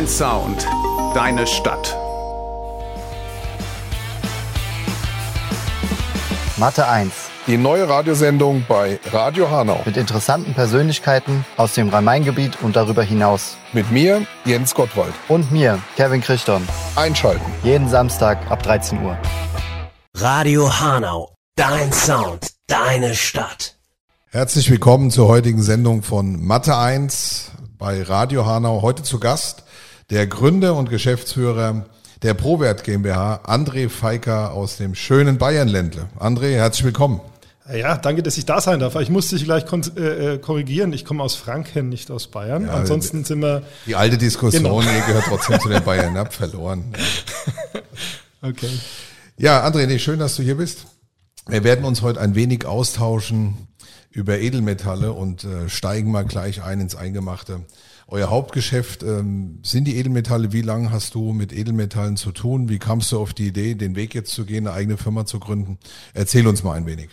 Dein Sound, deine Stadt. Mathe 1. Die neue Radiosendung bei Radio Hanau. Mit interessanten Persönlichkeiten aus dem Rhein-Main-Gebiet und darüber hinaus. Mit mir, Jens Gottwald. Und mir, Kevin Christon. Einschalten. Jeden Samstag ab 13 Uhr. Radio Hanau. Dein Sound, deine Stadt. Herzlich willkommen zur heutigen Sendung von Mathe 1 bei Radio Hanau. Heute zu Gast der Gründer und Geschäftsführer der ProWert GmbH, André Feiker aus dem schönen Bayernländle. André, herzlich willkommen. Ja, danke, dass ich da sein darf. Ich muss dich gleich äh, äh, korrigieren. Ich komme aus Franken, nicht aus Bayern. Ja, Ansonsten sind wir. Die alte Diskussion, genau. ihr gehört trotzdem zu den Bayern, habt verloren. okay. Ja, André, nee, schön, dass du hier bist. Wir werden uns heute ein wenig austauschen über Edelmetalle und äh, steigen mal gleich ein ins Eingemachte. Euer Hauptgeschäft ähm, sind die Edelmetalle. Wie lange hast du mit Edelmetallen zu tun? Wie kamst du auf die Idee, den Weg jetzt zu gehen, eine eigene Firma zu gründen? Erzähl uns mal ein wenig.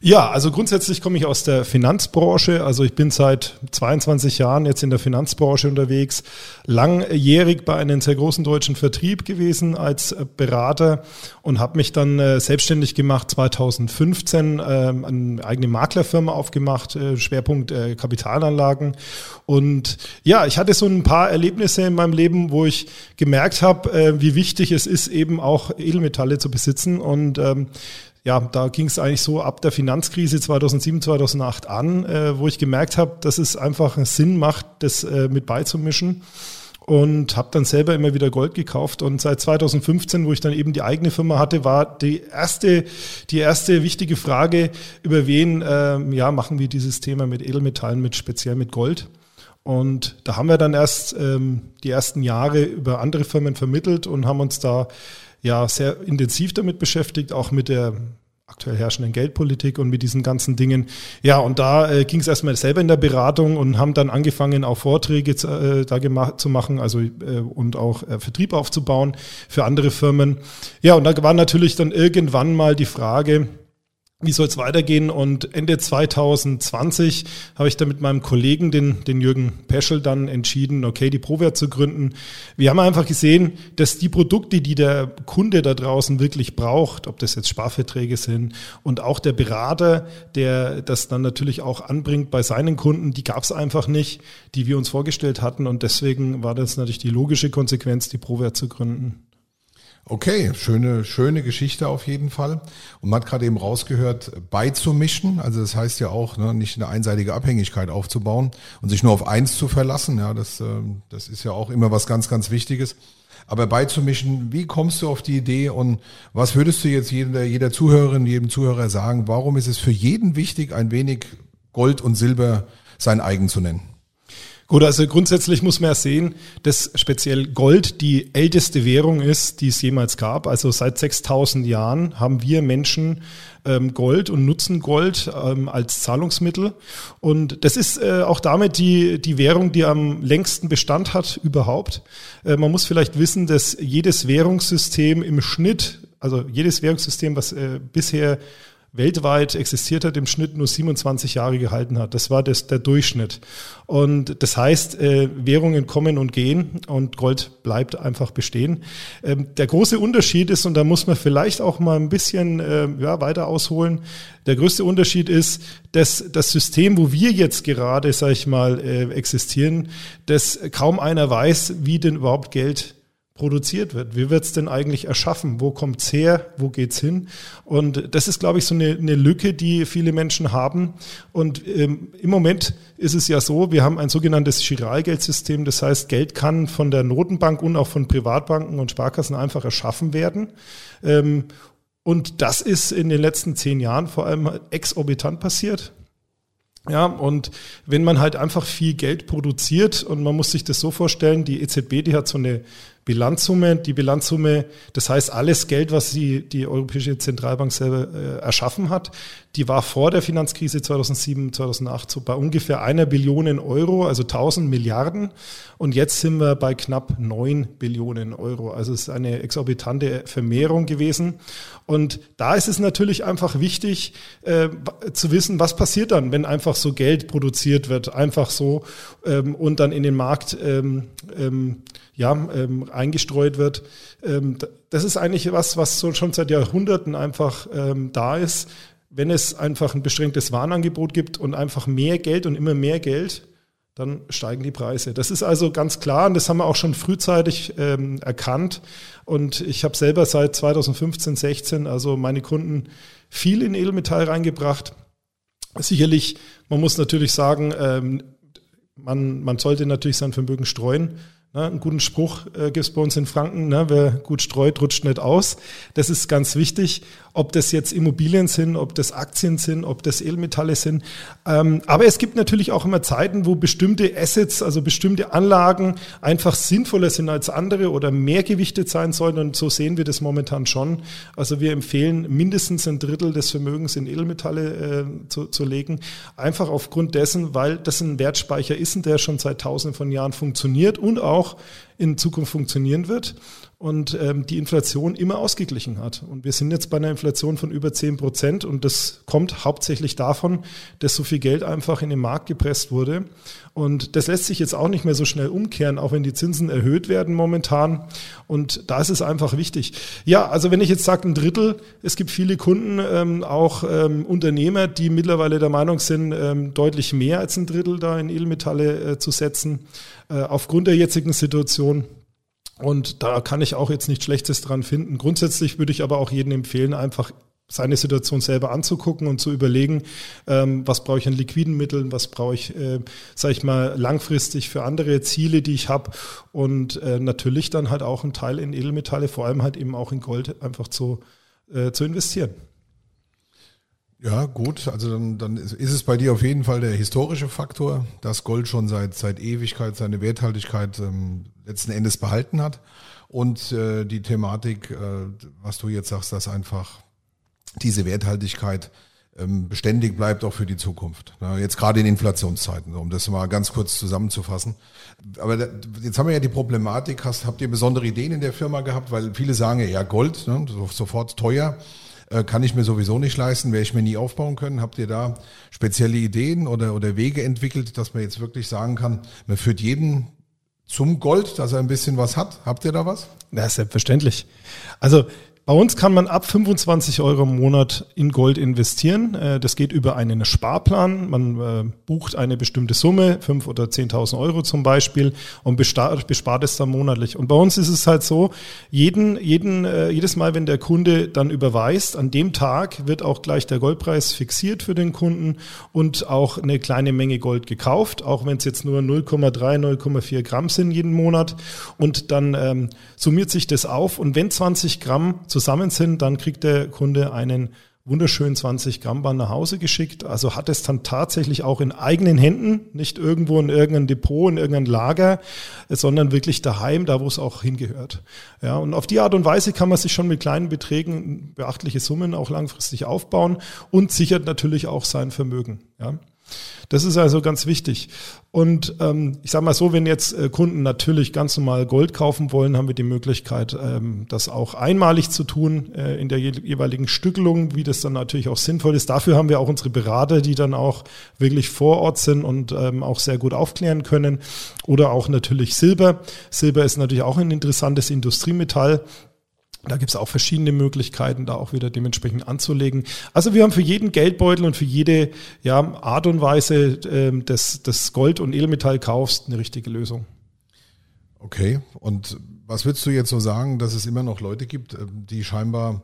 Ja, also grundsätzlich komme ich aus der Finanzbranche. Also ich bin seit 22 Jahren jetzt in der Finanzbranche unterwegs, langjährig bei einem sehr großen deutschen Vertrieb gewesen als Berater und habe mich dann äh, selbstständig gemacht 2015, äh, eine eigene Maklerfirma aufgemacht, äh, Schwerpunkt äh, Kapitalanlagen. Und ja, ich hatte so ein paar Erlebnisse in meinem Leben, wo ich gemerkt habe, wie wichtig es ist, eben auch Edelmetalle zu besitzen und ähm, ja, da ging es eigentlich so ab der Finanzkrise 2007, 2008 an, äh, wo ich gemerkt habe, dass es einfach Sinn macht, das äh, mit beizumischen und habe dann selber immer wieder Gold gekauft und seit 2015, wo ich dann eben die eigene Firma hatte, war die erste die erste wichtige Frage, über wen äh, ja machen wir dieses Thema mit Edelmetallen, mit speziell mit Gold. Und da haben wir dann erst ähm, die ersten Jahre über andere Firmen vermittelt und haben uns da ja sehr intensiv damit beschäftigt, auch mit der aktuell herrschenden Geldpolitik und mit diesen ganzen Dingen. Ja, und da äh, ging es erstmal selber in der Beratung und haben dann angefangen, auch Vorträge zu, äh, da gemacht, zu machen, also äh, und auch äh, Vertrieb aufzubauen für andere Firmen. Ja, und da war natürlich dann irgendwann mal die Frage, wie soll es weitergehen? Und Ende 2020 habe ich dann mit meinem Kollegen, den, den Jürgen Peschel, dann entschieden, okay, die ProWert zu gründen. Wir haben einfach gesehen, dass die Produkte, die der Kunde da draußen wirklich braucht, ob das jetzt Sparverträge sind und auch der Berater, der das dann natürlich auch anbringt bei seinen Kunden, die gab es einfach nicht, die wir uns vorgestellt hatten. Und deswegen war das natürlich die logische Konsequenz, die ProWert zu gründen. Okay, schöne, schöne Geschichte auf jeden Fall. Und man hat gerade eben rausgehört, beizumischen. Also das heißt ja auch, ne, nicht eine einseitige Abhängigkeit aufzubauen und sich nur auf eins zu verlassen. Ja, das, äh, das ist ja auch immer was ganz, ganz Wichtiges. Aber beizumischen, wie kommst du auf die Idee und was würdest du jetzt jeder, jeder Zuhörerin, jedem Zuhörer sagen? Warum ist es für jeden wichtig, ein wenig Gold und Silber sein eigen zu nennen? Gut, also grundsätzlich muss man ja sehen, dass speziell Gold die älteste Währung ist, die es jemals gab. Also seit 6000 Jahren haben wir Menschen ähm, Gold und nutzen Gold ähm, als Zahlungsmittel. Und das ist äh, auch damit die, die Währung, die am längsten Bestand hat überhaupt. Äh, man muss vielleicht wissen, dass jedes Währungssystem im Schnitt, also jedes Währungssystem, was äh, bisher weltweit existiert hat, im Schnitt nur 27 Jahre gehalten hat. Das war das, der Durchschnitt. Und das heißt, äh, Währungen kommen und gehen und Gold bleibt einfach bestehen. Ähm, der große Unterschied ist, und da muss man vielleicht auch mal ein bisschen äh, ja, weiter ausholen, der größte Unterschied ist, dass das System, wo wir jetzt gerade, sag ich mal, äh, existieren, dass kaum einer weiß, wie denn überhaupt Geld produziert wird. Wie wird es denn eigentlich erschaffen? Wo kommt's her? Wo geht's hin? Und das ist, glaube ich, so eine, eine Lücke, die viele Menschen haben. Und ähm, im Moment ist es ja so, wir haben ein sogenanntes Giralgeldsystem. Das heißt, Geld kann von der Notenbank und auch von Privatbanken und Sparkassen einfach erschaffen werden. Ähm, und das ist in den letzten zehn Jahren vor allem exorbitant passiert. Ja, und wenn man halt einfach viel Geld produziert und man muss sich das so vorstellen, die EZB, die hat so eine Bilanzsumme. Die Bilanzsumme, das heißt alles Geld, was die, die Europäische Zentralbank selber äh, erschaffen hat, die war vor der Finanzkrise 2007, 2008 so bei ungefähr einer Billion Euro, also 1000 Milliarden. Und jetzt sind wir bei knapp 9 Billionen Euro. Also es ist eine exorbitante Vermehrung gewesen. Und da ist es natürlich einfach wichtig äh, zu wissen, was passiert dann, wenn einfach so Geld produziert wird, einfach so ähm, und dann in den Markt ähm, ähm, ja, ähm, eingestreut wird. Ähm, das ist eigentlich was, was so schon seit Jahrhunderten einfach ähm, da ist. Wenn es einfach ein beschränktes Warenangebot gibt und einfach mehr Geld und immer mehr Geld, dann steigen die Preise. Das ist also ganz klar und das haben wir auch schon frühzeitig ähm, erkannt. Und ich habe selber seit 2015, 16, also meine Kunden viel in Edelmetall reingebracht. Sicherlich, man muss natürlich sagen, ähm, man, man sollte natürlich sein Vermögen streuen. Ne, einen guten Spruch äh, gibt es bei uns in Franken, ne, wer gut streut, rutscht nicht aus. Das ist ganz wichtig, ob das jetzt Immobilien sind, ob das Aktien sind, ob das Edelmetalle sind. Ähm, aber es gibt natürlich auch immer Zeiten, wo bestimmte Assets, also bestimmte Anlagen einfach sinnvoller sind als andere oder mehr gewichtet sein sollen. Und so sehen wir das momentan schon. Also wir empfehlen, mindestens ein Drittel des Vermögens in Edelmetalle äh, zu, zu legen. Einfach aufgrund dessen, weil das ein Wertspeicher ist, der schon seit tausenden von Jahren funktioniert und auch auch in Zukunft funktionieren wird und ähm, die Inflation immer ausgeglichen hat. Und wir sind jetzt bei einer Inflation von über 10 Prozent und das kommt hauptsächlich davon, dass so viel Geld einfach in den Markt gepresst wurde. Und das lässt sich jetzt auch nicht mehr so schnell umkehren, auch wenn die Zinsen erhöht werden momentan. Und da ist es einfach wichtig. Ja, also wenn ich jetzt sage ein Drittel, es gibt viele Kunden, ähm, auch ähm, Unternehmer, die mittlerweile der Meinung sind, ähm, deutlich mehr als ein Drittel da in Edelmetalle äh, zu setzen. Äh, aufgrund der jetzigen Situation. Und da kann ich auch jetzt nichts Schlechtes dran finden. Grundsätzlich würde ich aber auch jedem empfehlen, einfach seine Situation selber anzugucken und zu überlegen, ähm, was brauche ich an liquiden Mitteln, was brauche ich, äh, sage ich mal, langfristig für andere Ziele, die ich habe und äh, natürlich dann halt auch einen Teil in Edelmetalle, vor allem halt eben auch in Gold einfach zu, äh, zu investieren. Ja, gut. Also dann, dann ist es bei dir auf jeden Fall der historische Faktor, dass Gold schon seit, seit Ewigkeit seine Werthaltigkeit ähm, letzten Endes behalten hat. Und äh, die Thematik, äh, was du jetzt sagst, dass einfach diese Werthaltigkeit ähm, beständig bleibt auch für die Zukunft. Jetzt gerade in Inflationszeiten, um das mal ganz kurz zusammenzufassen. Aber jetzt haben wir ja die Problematik, hast, habt ihr besondere Ideen in der Firma gehabt? Weil viele sagen ja, Gold, ne, sofort teuer. Äh, kann ich mir sowieso nicht leisten, werde ich mir nie aufbauen können. Habt ihr da spezielle Ideen oder, oder Wege entwickelt, dass man jetzt wirklich sagen kann, man führt jeden zum Gold, dass er ein bisschen was hat? Habt ihr da was? Ja, selbstverständlich. Also bei uns kann man ab 25 Euro im Monat in Gold investieren. Äh, das geht über einen Sparplan. Man äh, bucht eine bestimmte Summe, 5.000 oder 10.000 Euro zum Beispiel, und bespart es dann monatlich. Und bei uns ist es halt so, jeden, jeden, äh, jedes Mal, wenn der Kunde dann überweist, an dem Tag wird auch gleich der Goldpreis fixiert für den Kunden und auch eine kleine Menge Gold gekauft, auch wenn es jetzt nur 0,3, 0,4 Gramm sind jeden Monat. Und dann ähm, summiert sich das auf. Und wenn 20 Gramm zusammen sind, dann kriegt der Kunde einen wunderschönen 20 Gramm Band nach Hause geschickt. Also hat es dann tatsächlich auch in eigenen Händen, nicht irgendwo in irgendeinem Depot, in irgendeinem Lager, sondern wirklich daheim, da wo es auch hingehört. Ja, und auf die Art und Weise kann man sich schon mit kleinen Beträgen beachtliche Summen auch langfristig aufbauen und sichert natürlich auch sein Vermögen. Ja. Das ist also ganz wichtig. Und ähm, ich sage mal so, wenn jetzt äh, Kunden natürlich ganz normal Gold kaufen wollen, haben wir die Möglichkeit, ähm, das auch einmalig zu tun äh, in der jeweiligen Stückelung, wie das dann natürlich auch sinnvoll ist. Dafür haben wir auch unsere Berater, die dann auch wirklich vor Ort sind und ähm, auch sehr gut aufklären können. Oder auch natürlich Silber. Silber ist natürlich auch ein interessantes Industriemetall. Da gibt es auch verschiedene Möglichkeiten, da auch wieder dementsprechend anzulegen. Also wir haben für jeden Geldbeutel und für jede ja, Art und Weise ähm, des, des Gold- und Edelmetallkaufs eine richtige Lösung. Okay, und was würdest du jetzt so sagen, dass es immer noch Leute gibt, ähm, die scheinbar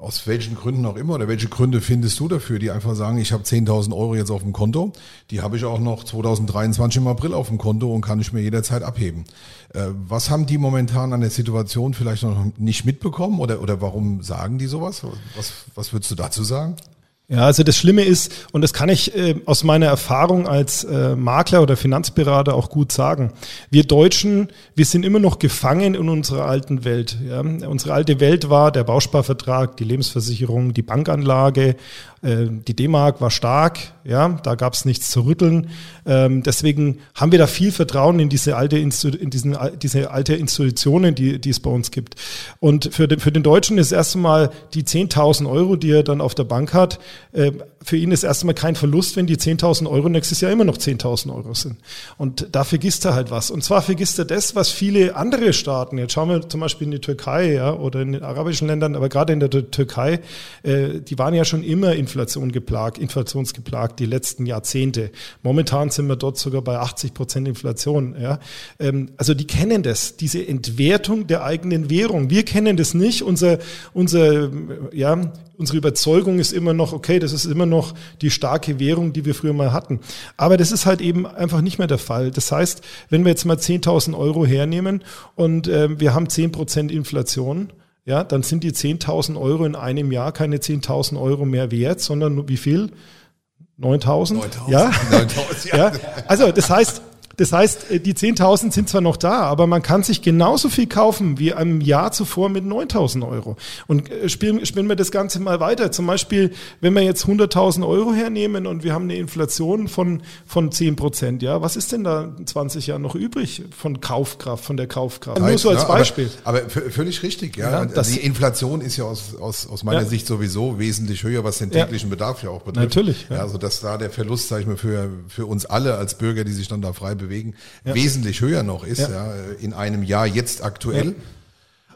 aus welchen Gründen auch immer oder welche Gründe findest du dafür, die einfach sagen, ich habe 10.000 Euro jetzt auf dem Konto, die habe ich auch noch 2023 im April auf dem Konto und kann ich mir jederzeit abheben. Äh, was haben die momentan an der Situation vielleicht noch nicht mitbekommen oder, oder warum sagen die sowas? Was, was würdest du dazu sagen? Ja, also das Schlimme ist, und das kann ich äh, aus meiner Erfahrung als äh, Makler oder Finanzberater auch gut sagen, wir Deutschen, wir sind immer noch gefangen in unserer alten Welt. Ja? Unsere alte Welt war der Bausparvertrag, die Lebensversicherung, die Bankanlage, die D-Mark war stark, ja, da gab es nichts zu rütteln. Ähm, deswegen haben wir da viel Vertrauen in diese alte, Instu in diesen, diese alte Institutionen, die, die es bei uns gibt. Und für den, für den Deutschen ist erstmal die 10.000 Euro, die er dann auf der Bank hat, äh, für ihn ist erstmal kein Verlust, wenn die 10.000 Euro nächstes Jahr immer noch 10.000 Euro sind. Und da vergisst er halt was. Und zwar vergisst er das, was viele andere Staaten, jetzt schauen wir zum Beispiel in die Türkei ja, oder in den arabischen Ländern, aber gerade in der Türkei, äh, die waren ja schon immer Inflation geplagt, inflationsgeplagt die letzten Jahrzehnte. Momentan sind wir dort sogar bei 80 Prozent Inflation. Ja. Ähm, also die kennen das, diese Entwertung der eigenen Währung. Wir kennen das nicht. Unser, unser ja, unsere Überzeugung ist immer noch, okay, das ist immer noch die starke Währung, die wir früher mal hatten. Aber das ist halt eben einfach nicht mehr der Fall. Das heißt, wenn wir jetzt mal 10.000 Euro hernehmen und äh, wir haben 10 Prozent Inflation, ja, dann sind die 10.000 Euro in einem Jahr keine 10.000 Euro mehr wert, sondern wie viel? 9.000? Ja? 9.000, ja. ja. Also das heißt, das heißt, äh, die 10.000 sind zwar noch da, aber man kann sich genauso viel kaufen wie im Jahr zuvor mit 9.000 Euro. Und äh, spielen, spielen wir das Ganze mal weiter. Zum Beispiel, wenn wir jetzt 100.000 Euro hernehmen und wir haben eine Inflation von, von 10 Prozent, ja, was ist denn da in 20 Jahren noch übrig von Kaufkraft, von der Kaufkraft? Nur so als Beispiel. Aber, aber völlig richtig, ja. ja die Inflation ist ja aus, aus, aus meiner ja. Sicht sowieso wesentlich höher, was den täglichen ja. Bedarf ja auch betrifft. Natürlich. Ja. also dass da der Verlust, sage ich mal, für, für uns alle als Bürger, die sich dann da frei bewegen, bewegen, ja. wesentlich höher noch ist, ja. ja. in einem Jahr jetzt aktuell.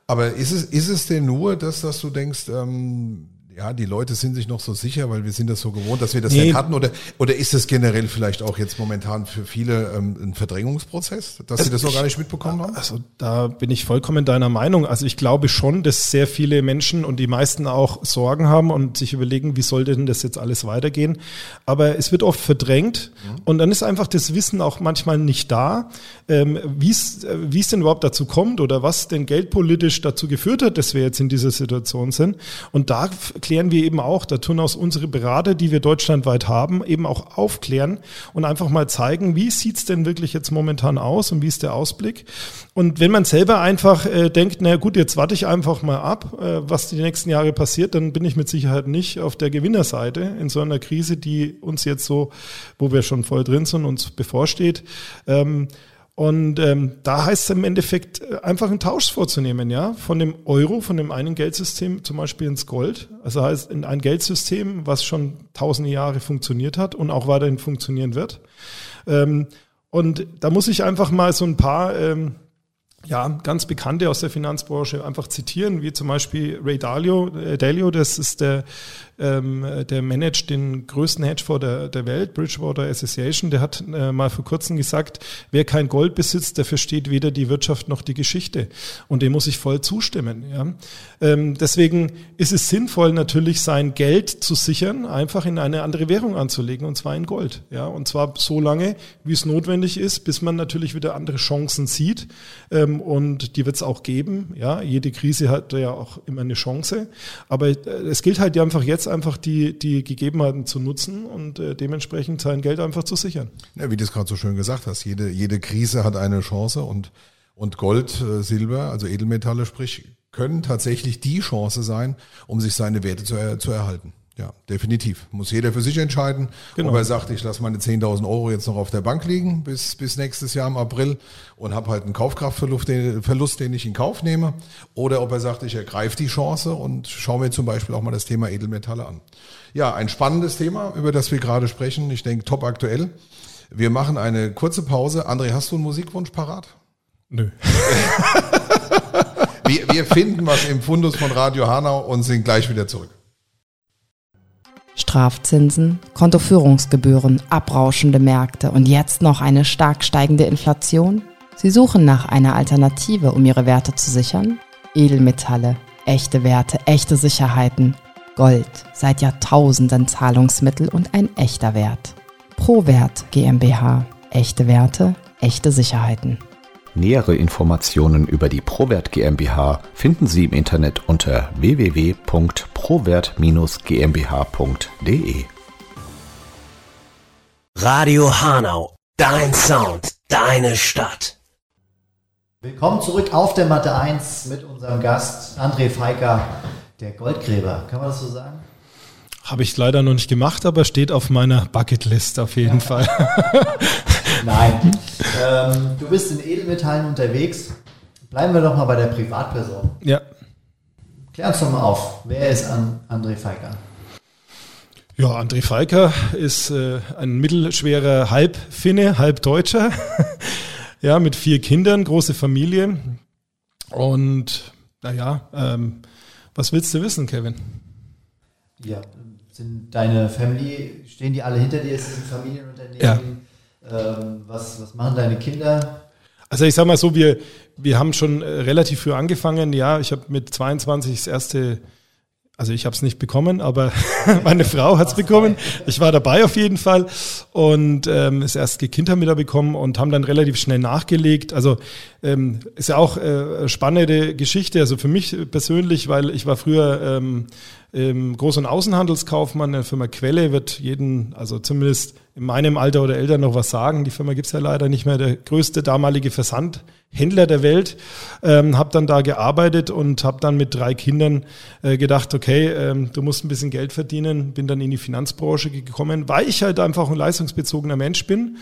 Aber ist es, ist es denn nur, dass, dass du denkst, ähm, ja, die Leute sind sich noch so sicher, weil wir sind das so gewohnt, dass wir das nee. nicht hatten? Oder, oder ist es generell vielleicht auch jetzt momentan für viele ähm, ein Verdrängungsprozess, dass also sie das noch gar nicht mitbekommen haben? Also da bin ich vollkommen deiner Meinung. Also ich glaube schon, dass sehr viele Menschen und die meisten auch Sorgen haben und sich überlegen, wie soll denn das jetzt alles weitergehen? Aber es wird oft verdrängt mhm. und dann ist einfach das Wissen auch manchmal nicht da, ähm, wie es wie es denn überhaupt dazu kommt oder was denn geldpolitisch dazu geführt hat, dass wir jetzt in dieser Situation sind. Und da klären wir eben auch, da tun aus unsere Berater, die wir deutschlandweit haben, eben auch aufklären und einfach mal zeigen, wie sieht's denn wirklich jetzt momentan aus und wie ist der Ausblick. Und wenn man selber einfach äh, denkt, na gut, jetzt warte ich einfach mal ab, äh, was die nächsten Jahre passiert, dann bin ich mit Sicherheit nicht auf der Gewinnerseite in so einer Krise, die uns jetzt so, wo wir schon voll drin sind, uns bevorsteht. Ähm, und ähm, da heißt es im Endeffekt äh, einfach einen Tausch vorzunehmen, ja, von dem Euro, von dem einen Geldsystem zum Beispiel ins Gold. Also heißt in ein Geldsystem, was schon tausende Jahre funktioniert hat und auch weiterhin funktionieren wird. Ähm, und da muss ich einfach mal so ein paar ähm, ja, ganz Bekannte aus der Finanzbranche einfach zitieren, wie zum Beispiel Ray Dalio, äh, Dalio das ist der ähm, der managt den größten Hedgefonds der, der Welt, Bridgewater Association, der hat äh, mal vor kurzem gesagt, wer kein Gold besitzt, der versteht weder die Wirtschaft noch die Geschichte. Und dem muss ich voll zustimmen. Ja. Ähm, deswegen ist es sinnvoll, natürlich sein Geld zu sichern, einfach in eine andere Währung anzulegen, und zwar in Gold. Ja. Und zwar so lange, wie es notwendig ist, bis man natürlich wieder andere Chancen sieht. Ähm, und die wird es auch geben. Ja. Jede Krise hat ja auch immer eine Chance. Aber äh, es gilt halt einfach jetzt, einfach die, die Gegebenheiten zu nutzen und äh, dementsprechend sein Geld einfach zu sichern. Ja, wie du es gerade so schön gesagt hast, jede, jede Krise hat eine Chance und, und Gold, äh, Silber, also Edelmetalle, sprich, können tatsächlich die Chance sein, um sich seine Werte zu, zu erhalten. Ja, definitiv. Muss jeder für sich entscheiden, genau. ob er sagt, ich lasse meine 10.000 Euro jetzt noch auf der Bank liegen bis, bis nächstes Jahr im April und habe halt einen Kaufkraftverlust, den, Verlust, den ich in Kauf nehme, oder ob er sagt, ich ergreife die Chance und schaue mir zum Beispiel auch mal das Thema Edelmetalle an. Ja, ein spannendes Thema, über das wir gerade sprechen. Ich denke, top aktuell. Wir machen eine kurze Pause. André, hast du einen Musikwunsch parat? Nö. wir, wir finden was im Fundus von Radio Hanau und sind gleich wieder zurück. Strafzinsen, Kontoführungsgebühren, abrauschende Märkte und jetzt noch eine stark steigende Inflation? Sie suchen nach einer Alternative, um ihre Werte zu sichern? Edelmetalle, echte Werte, echte Sicherheiten. Gold, seit Jahrtausenden Zahlungsmittel und ein echter Wert. ProWert GmbH, echte Werte, echte Sicherheiten. Nähere Informationen über die Prowert GmbH finden Sie im Internet unter www.prowert-gmbh.de. Radio Hanau, dein Sound, deine Stadt. Willkommen zurück auf der Matte 1 mit unserem Gast André Feiker, der Goldgräber. Kann man das so sagen? Habe ich leider noch nicht gemacht, aber steht auf meiner Bucketlist auf jeden Fall. Nein. Ähm, du bist in Edelmetallen unterwegs. Bleiben wir doch mal bei der Privatperson. Ja. Klär uns doch mal auf. Wer ist An André Feiker? Ja, André Feiker ist äh, ein mittelschwerer Halbfinne, Halbdeutscher. ja, mit vier Kindern, große Familie. Und naja, ähm, was willst du wissen, Kevin? Ja, sind deine Family, stehen die alle hinter dir? Ist es ein Familienunternehmen? Ja. Ähm, was, was machen deine Kinder? Also ich sag mal so, wir, wir haben schon äh, relativ früh angefangen. Ja, ich habe mit 22 das erste, also ich habe es nicht bekommen, aber meine Frau hat es bekommen. Ich war dabei auf jeden Fall und ähm, das erste Kind haben wir da bekommen und haben dann relativ schnell nachgelegt. Also ähm, ist ja auch äh, eine spannende Geschichte, also für mich persönlich, weil ich war früher ähm, Groß- und Außenhandelskaufmann der Firma Quelle, wird jeden, also zumindest in meinem Alter oder Eltern noch was sagen. Die Firma gibt's ja leider nicht mehr. Der größte damalige Versandhändler der Welt. Ähm, habe dann da gearbeitet und habe dann mit drei Kindern äh, gedacht, okay, ähm, du musst ein bisschen Geld verdienen. Bin dann in die Finanzbranche gekommen, weil ich halt einfach ein leistungsbezogener Mensch bin.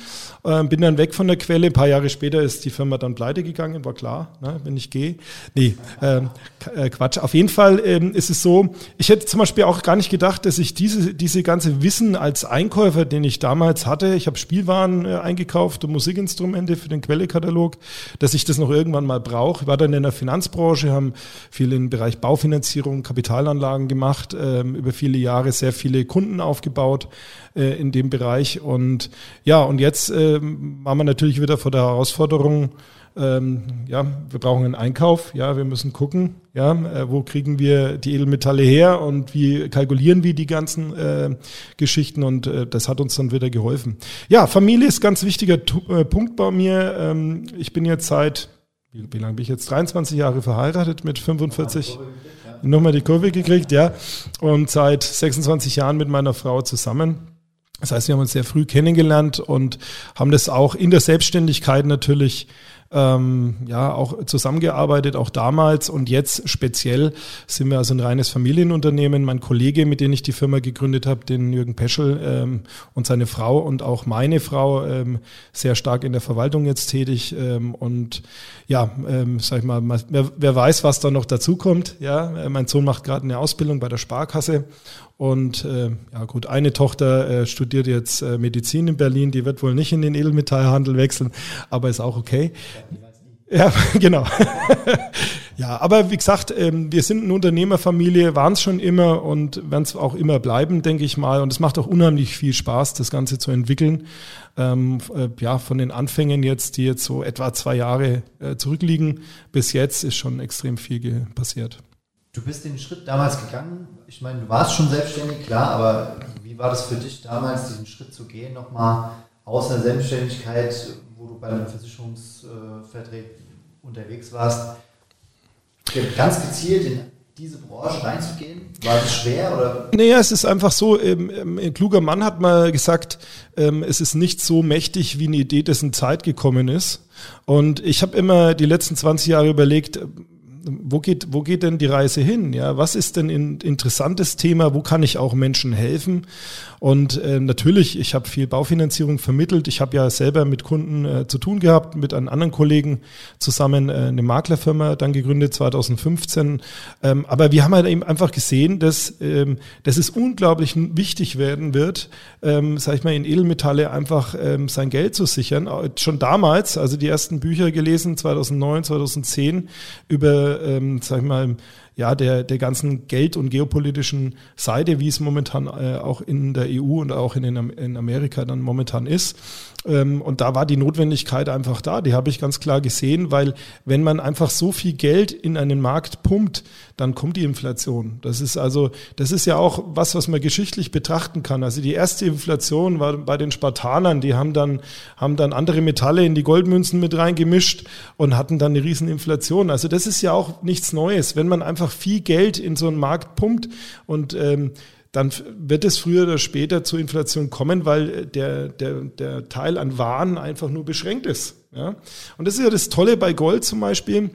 Ähm, bin dann weg von der Quelle. Ein paar Jahre später ist die Firma dann pleite gegangen, war klar, ne, wenn ich gehe. Nee, ähm, äh, Quatsch. Auf jeden Fall ähm, ist es so, ich hätte zum Beispiel auch gar nicht gedacht, dass ich diese, diese ganze Wissen als Einkäufer, den ich damals hatte, ich habe Spielwaren äh, eingekauft und Musikinstrumente für den Quellekatalog, dass ich das noch irgendwann mal brauche. Ich war dann in der Finanzbranche, haben viel im Bereich Baufinanzierung, Kapitalanlagen gemacht, ähm, über viele Jahre sehr viele Kunden aufgebaut äh, in dem Bereich. Und ja, und jetzt ähm, waren wir natürlich wieder vor der Herausforderung, ähm, ja, wir brauchen einen Einkauf, ja, wir müssen gucken, ja, äh, wo kriegen wir die Edelmetalle her und wie kalkulieren wir die ganzen äh, Geschichten und äh, das hat uns dann wieder geholfen. Ja, Familie ist ganz wichtiger äh, Punkt bei mir. Ähm, ich bin jetzt seit, wie, wie lange bin ich jetzt? 23 Jahre verheiratet mit 45. Nochmal die Kurve gekriegt, ja. Und seit 26 Jahren mit meiner Frau zusammen. Das heißt, wir haben uns sehr früh kennengelernt und haben das auch in der Selbstständigkeit natürlich ähm, ja auch zusammengearbeitet, auch damals und jetzt speziell sind wir also ein reines Familienunternehmen. Mein Kollege, mit dem ich die Firma gegründet habe, den Jürgen Peschel ähm, und seine Frau und auch meine Frau ähm, sehr stark in der Verwaltung jetzt tätig ähm, und ja, ähm, sag ich mal, wer, wer weiß, was da noch dazu kommt. Ja, äh, mein Sohn macht gerade eine Ausbildung bei der Sparkasse und äh, ja gut, eine Tochter äh, studiert jetzt äh, Medizin in Berlin, die wird wohl nicht in den Edelmetallhandel wechseln, aber ist auch okay. Ja, genau. ja, aber wie gesagt, ähm, wir sind eine Unternehmerfamilie, waren es schon immer und werden es auch immer bleiben, denke ich mal. Und es macht auch unheimlich viel Spaß, das Ganze zu entwickeln. Ähm, äh, ja, von den Anfängen jetzt, die jetzt so etwa zwei Jahre äh, zurückliegen, bis jetzt ist schon extrem viel passiert. Du bist den Schritt damals gegangen. Ich meine, du warst schon selbstständig, klar, aber wie war das für dich damals, diesen Schritt zu gehen, nochmal aus der Selbstständigkeit, wo du bei einem Versicherungsvertreter unterwegs warst, ganz gezielt in diese Branche reinzugehen? War das schwer oder? Naja, es ist einfach so, ähm, ein kluger Mann hat mal gesagt, ähm, es ist nicht so mächtig wie eine Idee, dessen Zeit gekommen ist. Und ich habe immer die letzten 20 Jahre überlegt, wo geht, wo geht denn die Reise hin? Ja, was ist denn ein interessantes Thema? Wo kann ich auch Menschen helfen? Und äh, natürlich, ich habe viel Baufinanzierung vermittelt. Ich habe ja selber mit Kunden äh, zu tun gehabt, mit einem anderen Kollegen zusammen äh, eine Maklerfirma dann gegründet 2015. Ähm, aber wir haben halt eben einfach gesehen, dass, ähm, dass es unglaublich wichtig werden wird, ähm, sag ich mal, in Edelmetalle einfach ähm, sein Geld zu sichern. Schon damals, also die ersten Bücher gelesen, 2009, 2010, über, ähm, sag ich mal, ja, der, der ganzen Geld- und geopolitischen Seite, wie es momentan äh, auch in der EU und auch in, den, in Amerika dann momentan ist. Ähm, und da war die Notwendigkeit einfach da. Die habe ich ganz klar gesehen, weil wenn man einfach so viel Geld in einen Markt pumpt, dann kommt die Inflation. Das ist also, das ist ja auch was, was man geschichtlich betrachten kann. Also die erste Inflation war bei den Spartanern. Die haben dann, haben dann andere Metalle in die Goldmünzen mit reingemischt und hatten dann eine riesen Inflation. Also das ist ja auch nichts Neues. Wenn man einfach viel Geld in so einen Markt pumpt und ähm, dann wird es früher oder später zur Inflation kommen, weil der, der, der Teil an Waren einfach nur beschränkt ist. Ja? Und das ist ja das Tolle bei Gold zum Beispiel.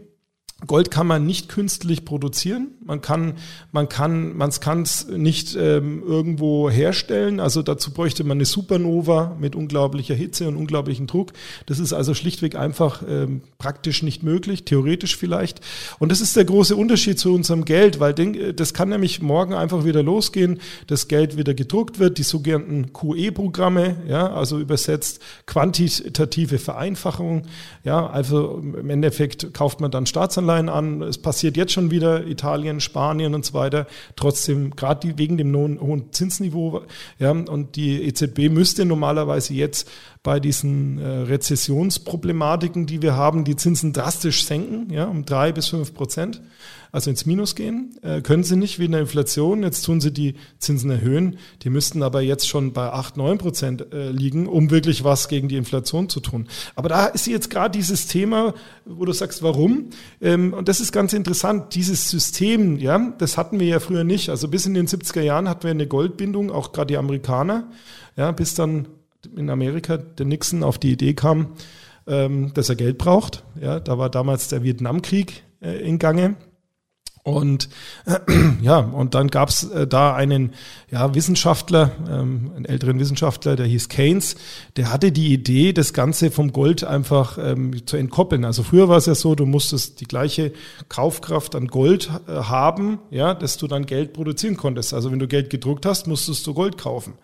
Gold kann man nicht künstlich produzieren. Man kann, man kann, man kann es nicht ähm, irgendwo herstellen. Also dazu bräuchte man eine Supernova mit unglaublicher Hitze und unglaublichen Druck. Das ist also schlichtweg einfach ähm, praktisch nicht möglich, theoretisch vielleicht. Und das ist der große Unterschied zu unserem Geld, weil das kann nämlich morgen einfach wieder losgehen, das Geld wieder gedruckt wird, die sogenannten QE-Programme, ja, also übersetzt quantitative Vereinfachung. Ja, also im Endeffekt kauft man dann Staatsanleihen Staatsanleihen an. Es passiert jetzt schon wieder Italien, Spanien und so weiter. Trotzdem, gerade wegen dem hohen Zinsniveau, ja, und die EZB müsste normalerweise jetzt bei diesen äh, Rezessionsproblematiken, die wir haben, die Zinsen drastisch senken, ja, um drei bis fünf Prozent also ins Minus gehen. Äh, können sie nicht wegen der Inflation. Jetzt tun sie die Zinsen erhöhen. Die müssten aber jetzt schon bei 8, 9 Prozent äh, liegen, um wirklich was gegen die Inflation zu tun. Aber da ist jetzt gerade dieses Thema, wo du sagst, warum? Ähm, und das ist ganz interessant. Dieses System, ja, das hatten wir ja früher nicht. Also bis in den 70er Jahren hatten wir eine Goldbindung, auch gerade die Amerikaner, ja, bis dann in Amerika der Nixon auf die Idee kam, ähm, dass er Geld braucht. Ja, da war damals der Vietnamkrieg äh, in Gange. Und ja, und dann gab's äh, da einen ja, Wissenschaftler, ähm, einen älteren Wissenschaftler, der hieß Keynes, der hatte die Idee, das Ganze vom Gold einfach ähm, zu entkoppeln. Also früher war es ja so, du musstest die gleiche Kaufkraft an Gold äh, haben, ja, dass du dann Geld produzieren konntest. Also wenn du Geld gedruckt hast, musstest du Gold kaufen.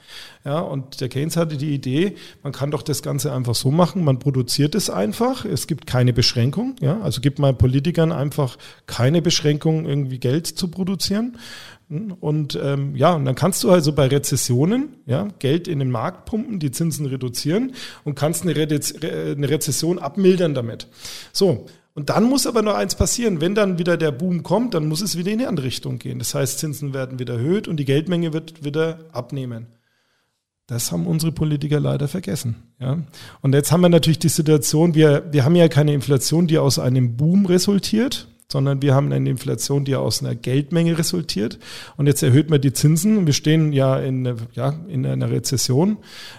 Ja, und der Keynes hatte die Idee, man kann doch das Ganze einfach so machen, man produziert es einfach, es gibt keine Beschränkung, ja, also gibt mal Politikern einfach keine Beschränkung, irgendwie Geld zu produzieren. Und ähm, ja, und dann kannst du also bei Rezessionen ja, Geld in den Markt pumpen, die Zinsen reduzieren und kannst eine, Re eine Rezession abmildern damit. So, und dann muss aber noch eins passieren. Wenn dann wieder der Boom kommt, dann muss es wieder in die andere Richtung gehen. Das heißt, Zinsen werden wieder erhöht und die Geldmenge wird wieder abnehmen. Das haben unsere Politiker leider vergessen. Ja. Und jetzt haben wir natürlich die Situation, wir, wir haben ja keine Inflation, die aus einem Boom resultiert, sondern wir haben eine Inflation, die aus einer Geldmenge resultiert. Und jetzt erhöht man die Zinsen. Wir stehen ja in, ja, in einer Rezession.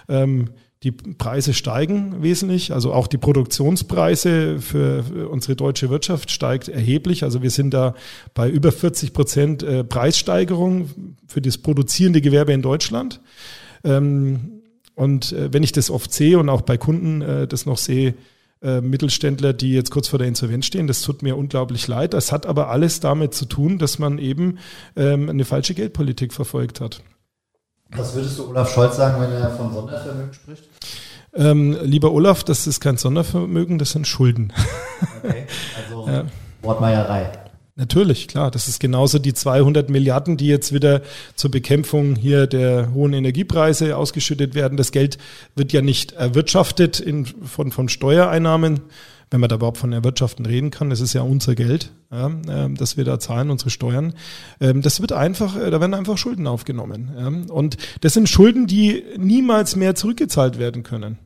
Ähm, die Preise steigen wesentlich, also auch die Produktionspreise für unsere deutsche Wirtschaft steigt erheblich. Also wir sind da bei über 40 Prozent äh, Preissteigerung für das produzierende Gewerbe in Deutschland. Ähm, und äh, wenn ich das oft sehe und auch bei Kunden äh, das noch sehe, äh, Mittelständler, die jetzt kurz vor der Insolvenz stehen, das tut mir unglaublich leid. Das hat aber alles damit zu tun, dass man eben ähm, eine falsche Geldpolitik verfolgt hat. Was würdest du Olaf Scholz sagen, wenn er von Sondervermögen spricht? Ähm, lieber Olaf, das ist kein Sondervermögen, das sind Schulden. Okay, also ja. Wortmeierei. Natürlich, klar. Das ist genauso die 200 Milliarden, die jetzt wieder zur Bekämpfung hier der hohen Energiepreise ausgeschüttet werden. Das Geld wird ja nicht erwirtschaftet in, von, von Steuereinnahmen, wenn man da überhaupt von Erwirtschaften reden kann. Das ist ja unser Geld, ja, äh, das wir da zahlen, unsere Steuern. Ähm, das wird einfach, äh, da werden einfach Schulden aufgenommen. Ja. Und das sind Schulden, die niemals mehr zurückgezahlt werden können.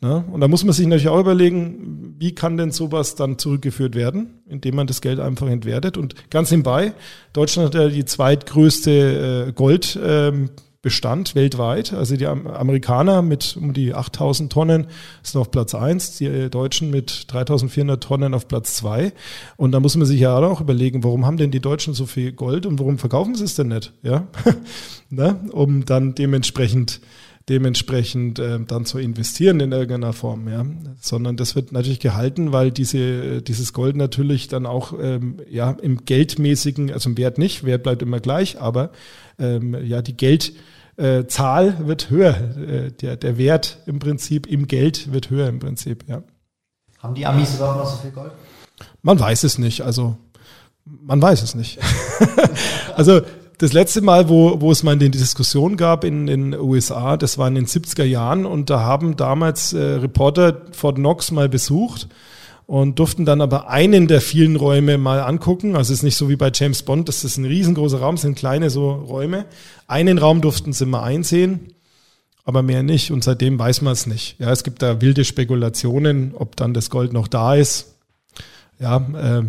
Ne? Und da muss man sich natürlich auch überlegen, wie kann denn sowas dann zurückgeführt werden, indem man das Geld einfach entwertet. Und ganz nebenbei, Deutschland hat ja die zweitgrößte äh, Goldbestand ähm, weltweit. Also die Amerikaner mit um die 8000 Tonnen sind auf Platz eins, die äh, Deutschen mit 3400 Tonnen auf Platz zwei. Und da muss man sich ja auch überlegen, warum haben denn die Deutschen so viel Gold und warum verkaufen sie es denn nicht? Ja? ne? Um dann dementsprechend dementsprechend äh, dann zu investieren in irgendeiner Form, ja. Sondern das wird natürlich gehalten, weil diese, dieses Gold natürlich dann auch ähm, ja im geldmäßigen, also im Wert nicht, Wert bleibt immer gleich, aber ähm, ja die Geldzahl äh, wird höher. Äh, der, der Wert im Prinzip im Geld wird höher im Prinzip, ja. Haben die Amis überhaupt noch so viel Gold? Man weiß es nicht. Also Man weiß es nicht. also das letzte Mal, wo, wo es mal die Diskussion gab in den USA, das war in den 70er Jahren und da haben damals äh, Reporter Fort Knox mal besucht und durften dann aber einen der vielen Räume mal angucken. Also es ist nicht so wie bei James Bond, das ist ein riesengroßer Raum, sind kleine so Räume. Einen Raum durften sie mal einsehen, aber mehr nicht und seitdem weiß man es nicht. Ja, es gibt da wilde Spekulationen, ob dann das Gold noch da ist. Ja, äh,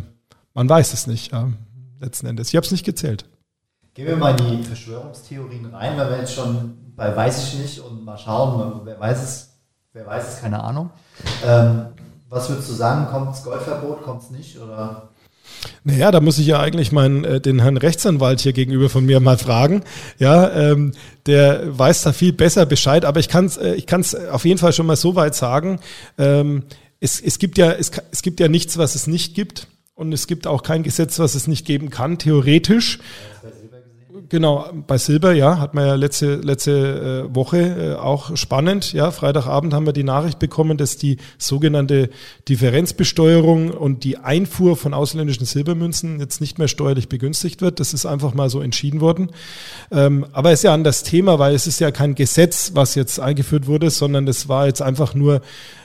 man weiß es nicht, ja, letzten Endes. Ich habe es nicht gezählt. Gehen wir mal in die Verschwörungstheorien rein, weil wir jetzt schon bei weiß ich nicht und mal schauen, wer weiß es, wer weiß es, keine Ahnung. Ähm, was würdest du sagen, kommt das Goldverbot, kommt es nicht oder? Naja, da muss ich ja eigentlich meinen, äh, den Herrn Rechtsanwalt hier gegenüber von mir mal fragen. Ja, ähm, der weiß da viel besser Bescheid, aber ich kann es äh, ich kann's auf jeden Fall schon mal so weit sagen. Ähm, es, es, gibt ja, es, es gibt ja nichts, was es nicht gibt. Und es gibt auch kein Gesetz, was es nicht geben kann, theoretisch. Ja, Genau, bei Silber, ja, hat man ja letzte, letzte äh, Woche äh, auch spannend. Ja, Freitagabend haben wir die Nachricht bekommen, dass die sogenannte Differenzbesteuerung und die Einfuhr von ausländischen Silbermünzen jetzt nicht mehr steuerlich begünstigt wird. Das ist einfach mal so entschieden worden. Ähm, aber es ist ja an das Thema, weil es ist ja kein Gesetz, was jetzt eingeführt wurde, sondern es war jetzt einfach nur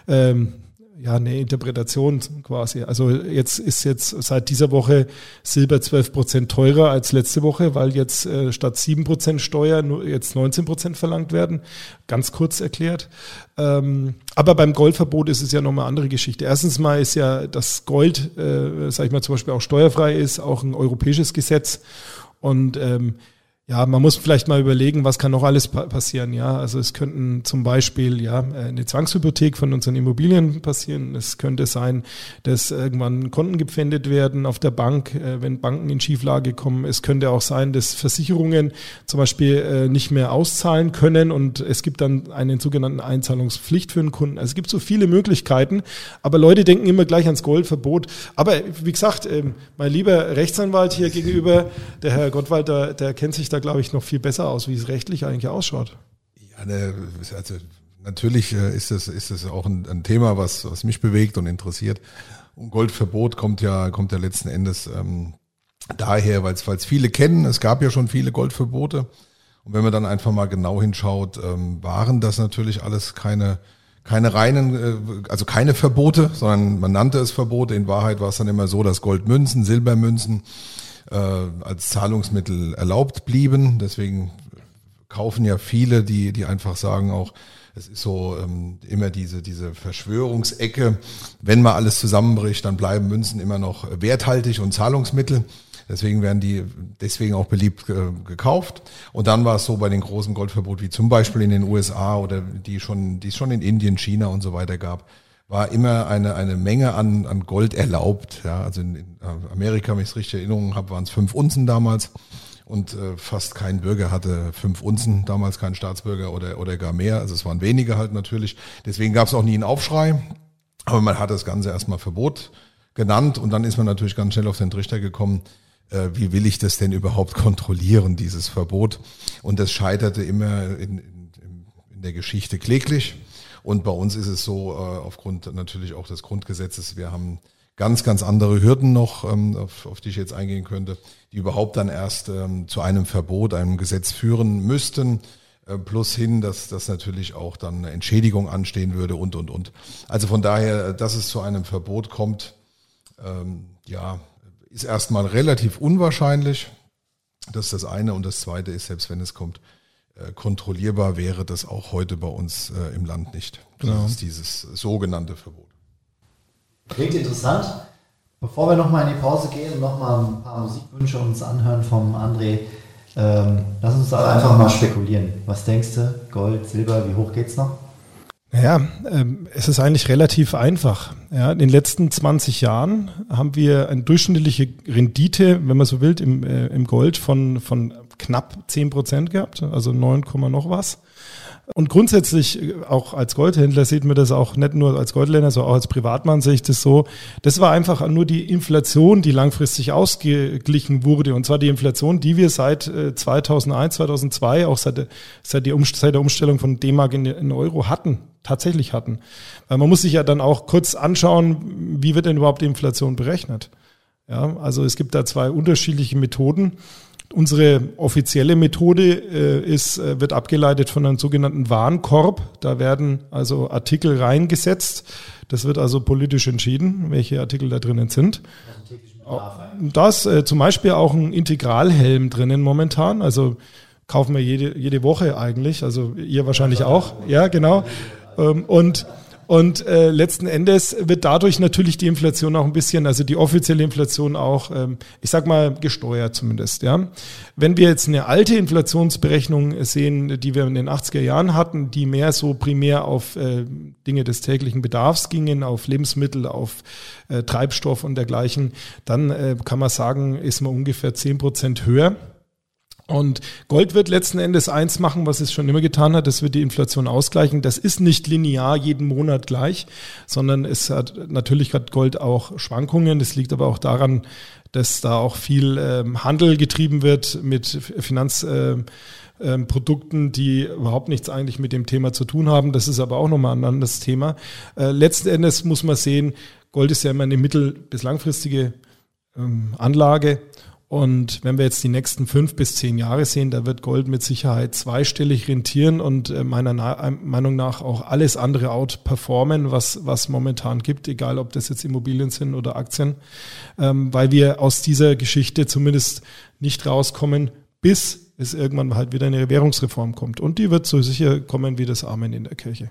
ähm, ja, eine Interpretation quasi. Also jetzt ist jetzt seit dieser Woche Silber 12 Prozent teurer als letzte Woche, weil jetzt äh, statt 7 Prozent Steuer nur jetzt 19 Prozent verlangt werden. Ganz kurz erklärt. Ähm, aber beim Goldverbot ist es ja nochmal eine andere Geschichte. Erstens mal ist ja das Gold, äh, sag ich mal, zum Beispiel auch steuerfrei ist, auch ein europäisches Gesetz. Und ähm, ja, man muss vielleicht mal überlegen, was kann noch alles passieren. Ja, also es könnten zum Beispiel ja eine Zwangshypothek von unseren Immobilien passieren. Es könnte sein, dass irgendwann Konten gepfändet werden auf der Bank, äh, wenn Banken in Schieflage kommen. Es könnte auch sein, dass Versicherungen zum Beispiel äh, nicht mehr auszahlen können und es gibt dann einen sogenannten Einzahlungspflicht für den Kunden. Also es gibt so viele Möglichkeiten, aber Leute denken immer gleich ans Goldverbot. Aber wie gesagt, ähm, mein lieber Rechtsanwalt hier gegenüber, der Herr Gottwalter, der kennt sich da glaube ich, noch viel besser aus, wie es rechtlich eigentlich ausschaut. Ja, ne, also natürlich äh, ist es ist es auch ein, ein, Thema, was, was mich bewegt und interessiert. Und Goldverbot kommt ja, kommt ja letzten Endes ähm, daher, weil es viele kennen. Es gab ja schon viele Goldverbote. Und wenn man dann einfach mal genau hinschaut, ähm, waren das natürlich alles keine, keine reinen, äh, also keine Verbote, sondern man nannte es Verbote. In Wahrheit war es dann immer so, dass Goldmünzen, Silbermünzen, äh, als Zahlungsmittel erlaubt blieben. Deswegen kaufen ja viele, die, die einfach sagen auch, es ist so ähm, immer diese, diese Verschwörungsecke. Wenn mal alles zusammenbricht, dann bleiben Münzen immer noch werthaltig und Zahlungsmittel. Deswegen werden die deswegen auch beliebt äh, gekauft. Und dann war es so bei den großen Goldverboten, wie zum Beispiel in den USA oder die schon, die es schon in Indien, China und so weiter gab, war immer eine, eine Menge an, an Gold erlaubt. Ja, also in, in Amerika, wenn ich es richtig Erinnerung habe, waren es fünf Unzen damals und äh, fast kein Bürger hatte fünf Unzen, damals kein Staatsbürger oder, oder gar mehr. Also es waren wenige halt natürlich. Deswegen gab es auch nie einen Aufschrei. Aber man hat das Ganze erstmal Verbot genannt und dann ist man natürlich ganz schnell auf den Trichter gekommen, äh, wie will ich das denn überhaupt kontrollieren, dieses Verbot? Und das scheiterte immer in, in, in der Geschichte kläglich. Und bei uns ist es so, äh, aufgrund natürlich auch des Grundgesetzes, wir haben ganz, ganz andere Hürden noch, ähm, auf, auf die ich jetzt eingehen könnte, die überhaupt dann erst ähm, zu einem Verbot, einem Gesetz führen müssten. Äh, plus hin, dass das natürlich auch dann eine Entschädigung anstehen würde und, und, und. Also von daher, dass es zu einem Verbot kommt, ähm, ja, ist erstmal relativ unwahrscheinlich. Das ist das eine. Und das zweite ist, selbst wenn es kommt, äh, kontrollierbar wäre das auch heute bei uns äh, im Land nicht. Genau. Das ist dieses sogenannte Verbot. Klingt interessant. Bevor wir nochmal in die Pause gehen und nochmal ein paar Musikwünsche uns anhören vom André, ähm, lass uns da einfach mal spekulieren. Was denkst du? Gold, Silber, wie hoch geht's noch? Naja, ähm, es ist eigentlich relativ einfach. Ja, in den letzten 20 Jahren haben wir eine durchschnittliche Rendite, wenn man so will, im, äh, im Gold von, von knapp 10 Prozent gehabt, also 9, noch was. Und grundsätzlich, äh, auch als Goldhändler sieht man das auch nicht nur als Goldländer, sondern auch als Privatmann sehe ich das so. Das war einfach nur die Inflation, die langfristig ausgeglichen wurde. Und zwar die Inflation, die wir seit 2001, äh, 2002, auch seit, die seit der Umstellung von D-Mark in Euro hatten, tatsächlich hatten. Weil man muss sich ja dann auch kurz anschauen, wie wird denn überhaupt die Inflation berechnet? Ja, also es gibt da zwei unterschiedliche Methoden. Unsere offizielle Methode äh, ist, äh, wird abgeleitet von einem sogenannten Warenkorb. Da werden also Artikel reingesetzt. Das wird also politisch entschieden, welche Artikel da drinnen sind. Da ist äh, zum Beispiel auch ein Integralhelm drinnen momentan. Also kaufen wir jede, jede Woche eigentlich. Also ihr wahrscheinlich auch. Ja, genau. Ähm, und und äh, letzten Endes wird dadurch natürlich die Inflation auch ein bisschen, also die offizielle Inflation auch, ähm, ich sag mal, gesteuert zumindest. Ja, Wenn wir jetzt eine alte Inflationsberechnung sehen, die wir in den 80er Jahren hatten, die mehr so primär auf äh, Dinge des täglichen Bedarfs gingen, auf Lebensmittel, auf äh, Treibstoff und dergleichen, dann äh, kann man sagen, ist man ungefähr zehn Prozent höher. Und Gold wird letzten Endes eins machen, was es schon immer getan hat, das wird die Inflation ausgleichen. Das ist nicht linear jeden Monat gleich, sondern es hat natürlich hat Gold auch Schwankungen. Das liegt aber auch daran, dass da auch viel ähm, Handel getrieben wird mit Finanzprodukten, ähm, ähm die überhaupt nichts eigentlich mit dem Thema zu tun haben. Das ist aber auch nochmal ein anderes Thema. Äh, letzten Endes muss man sehen, Gold ist ja immer eine mittel- bis langfristige ähm, Anlage und wenn wir jetzt die nächsten fünf bis zehn Jahre sehen, da wird Gold mit Sicherheit zweistellig rentieren und äh, meiner äh, Meinung nach auch alles andere outperformen, was, was momentan gibt, egal ob das jetzt Immobilien sind oder Aktien, ähm, weil wir aus dieser Geschichte zumindest nicht rauskommen, bis es irgendwann halt wieder eine Währungsreform kommt. Und die wird so sicher kommen wie das Amen in der Kirche.